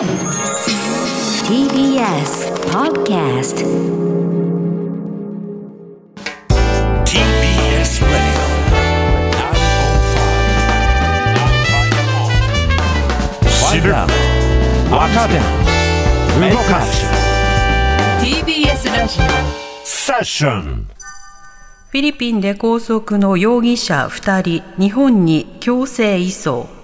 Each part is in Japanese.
TBS Podcast TBS Radio. 知動かす TBS ラジセッションフィリピンで拘束の容疑者2人、日本に強制移送。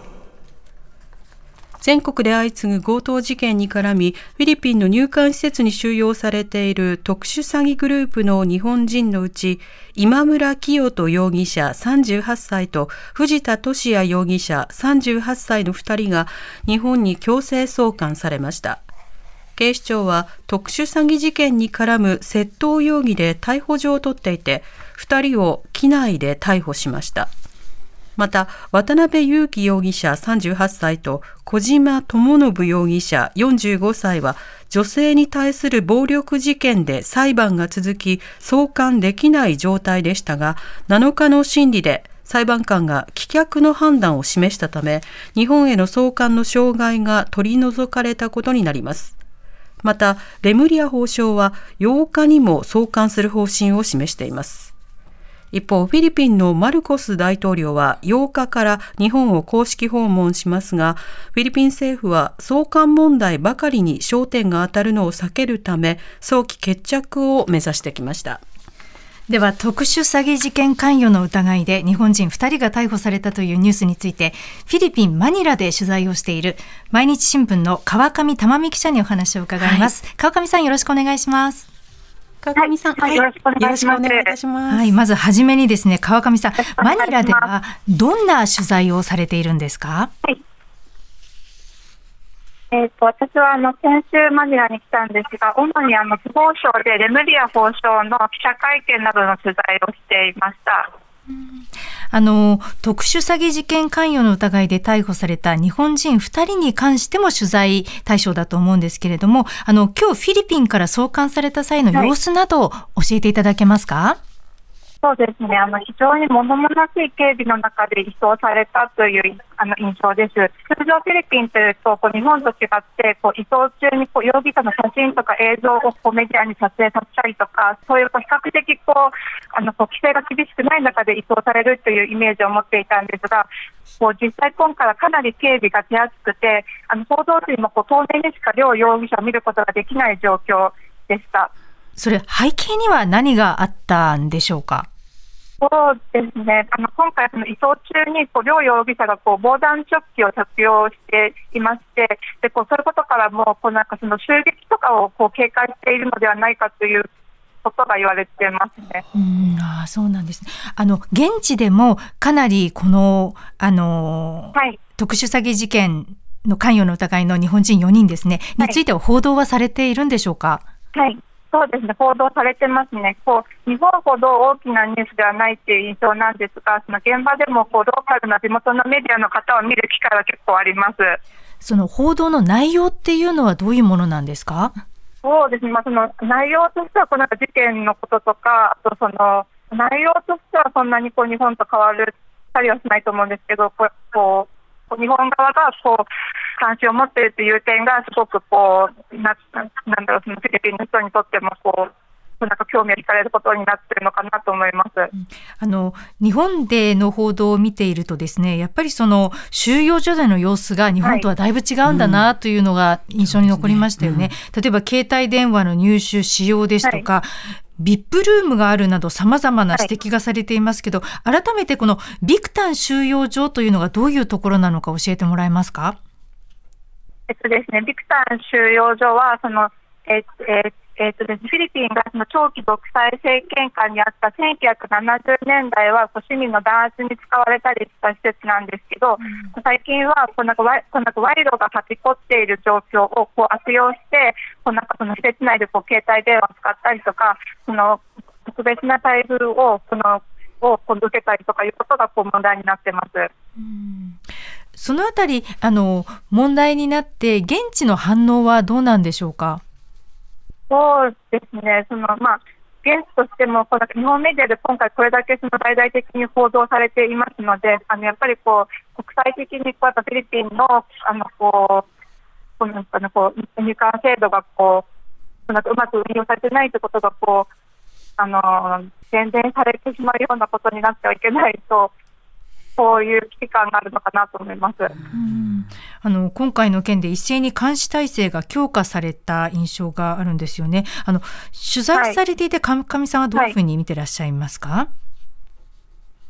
全国で相次ぐ強盗事件に絡み、フィリピンの入管施設に収容されている特殊詐欺グループの日本人のうち、今村清人容疑者38歳と藤田聖也容疑者38歳の2人が日本に強制送還されました。警視庁は特殊詐欺事件に絡む窃盗容疑で逮捕状を取っていて、2人を機内で逮捕しました。また、渡辺裕樹容疑者38歳と小島智信容疑者45歳は、女性に対する暴力事件で裁判が続き、送還できない状態でしたが、7日の審理で裁判官が棄却の判断を示したため、日本への送還の障害が取り除かれたことになります。また、レムリア法相は8日にも送還する方針を示しています。一方、フィリピンのマルコス大統領は8日から日本を公式訪問しますが、フィリピン政府は送還問題ばかりに焦点が当たるのを避けるため、早期決着を目指してきました。では特殊詐欺事件関与の疑いで日本人2人が逮捕されたというニュースについてフィリピン・マニラで取材をしている毎日新聞の川上珠美記者にお話を伺います、川上さんよろしくお願いします川上さん、はいよろしくお願いしますよろしくお願いいたします。はいまずはじめにですね川上さんマニラではどんな取材をされているんですか？えっ、と、私はあの、先週マニラに来たんですが、主にあの、司法省でレムリア法相の記者会見などの取材をしていました。あの特殊詐欺事件関与の疑いで逮捕された日本人2人に関しても取材対象だと思うんですけれども、あの今日フィリピンから送還された際の様子などを教えていただけますか？そうですね、あの、非常に物々しい警備の中で移送されたというあの印象です。通常フィリピンというと、こう日本と違って、こう移送中にこう容疑者の写真とか映像をこうメディアに撮影させたりとか、そういうこう比較的こう、あの、こう規制が厳しくない中で移送されるというイメージを持っていたんですが、こう実際今回はかなり警備が手厚くて、あの報道陣もこう当面にしか両容疑者を見ることができない状況でした。それ背景には何があったんでしょうか？そうですね、あの今回、その移送中にこう両容疑者がこう防弾チョッキを着用していまして、でこうそういうことからもこうなんかその襲撃とかをこう警戒しているのではないかということが言われてますね。うん、ああそうなんですね。あの現地でもかなりこのあの、はい、特殊詐欺事件の関与の疑いの日本人4人ですね、はいについては報道はされているんでしょうか？はいそうですね、報道されてますね、こう日本ほど大きなニュースではないという印象なんですが、その現場でもこうローカルな地元のメディアの方を見る機会は結構あります。その報道の内容っていうのはどういうものなんですか？そうですね、まあ、その内容としては、この事件のこととか、あとその内容としてはそんなにこう日本と変わるたりはしないと思うんですけど、こう日本側がこう関心を持っているという点が、すごくこうななんだろう、そのフィリピンの人にとってもこう、なんか興味を惹かれることになっているのかなと思います。あの日本での報道を見ているとですねやっぱりその収容所での様子が日本とはだいぶ違うんだなというのが印象に残りましたよね。例えば携帯電話の入手使用ですとか、ビップルームがあるなど様々な指摘がされていますけど、改めてこのビクタン収容所というのがどういうところなのか教えてもらえますか？えっとですね、ビクタン収容所は、その、えっええっとですね、フィリピンがその長期独裁政権下にあった1970年代はこう市民の弾圧に使われたりした施設なんですけど、最近はこうなんかわこうなんか賄賂がはびこっている状況をこう悪用して、こうなんかその施設内でこう携帯電話を使ったりとか、その特別な待遇をこのを受けたりとかいうことがこう問題になってます。そのあたりあの問題になって現地の反応はどうなんでしょうか？そうですね、そのまあ、現地としても、この日本メディアで今回、これだけその大々的に報道されていますので、あのやっぱりこう国際的にこうやっぱフィリピンのあのこうこのあのこう入管制度がこううまく運用されてないということがこうあの宣伝されてしまうようなことになってはいけないと。こういう危機感があるのかなと思います。あの今回の件で一斉に監視体制が強化された印象があるんですよね。あの取材されていて、はい、上さんはどういうふうに見てらっしゃいますか？はい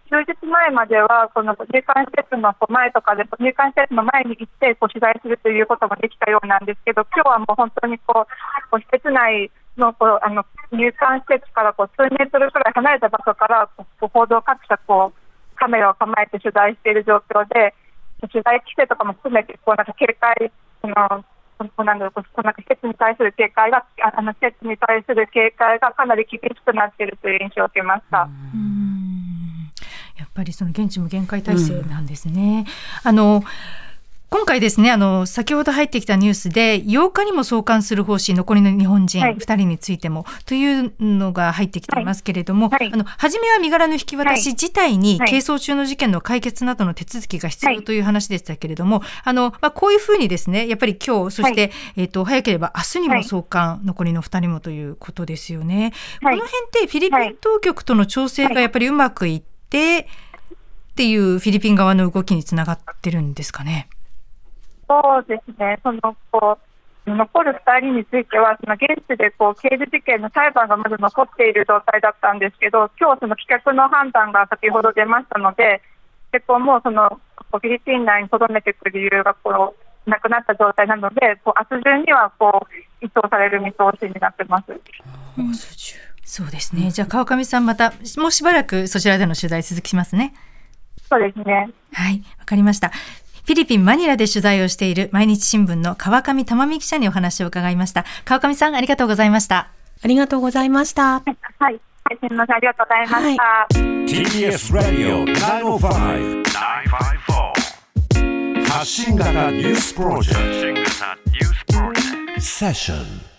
数日前までは、この入管施設の前とかで、入管施設の前に行ってこう取材するということもできたようなんですけど、今日はもう本当にこう、こう施設内のこうあの入管施設からこう数メートルくらい離れた場所からこう報道各社こうカメラを構えて取材している状況で、取材規制とかも含めて、こうなんか警戒、そのこなんだこうなんか施設に対する警戒が、あの施設に対する警戒がかなり厳しくなっているという印象を受けました。やっぱりその現地も限界体制なんですね。うん、あの今回ですねあの先ほど入ってきたニュースで8日にも送還する方針残りの日本人2人についても、はい、というのが入ってきていますけれども、はい、あの初めは身柄の引き渡し自体に係争中の事件の解決などの手続きが必要という話でしたけれども、あのまあ、こういうふうにですねやっぱり今日そして、えーと、早ければ明日にも送還、残りの2人もということですよね。この辺ってフィリピン当局との調整がやっぱりうまくいって、っていうフィリピン側の動きにつながってるんですかね？そうですね、そのこう残る2人については、その現地でこう刑事事件の裁判がまだ残っている状態だったんですけど、今日その棄却の判断が先ほど出ましたので、結構もうそのフィリピン内にとどめていく理由がこうなくなった状態なので、こう明日中にはこう移送される見通しになってます。うん、そうですね。じゃあ川上さんまたもうしばらくそちらでの取材続きますね。そうですね。はい、わかりました。フィリピン・マニラで取材をしている毎日新聞の川上珠美記者にお話を伺いました。川上さん、ありがとうございました。ありがとうございました。はい。すみません、ありがとうございました。はい、TBS Radio 905-954発信型ニュースプロジェクトセッション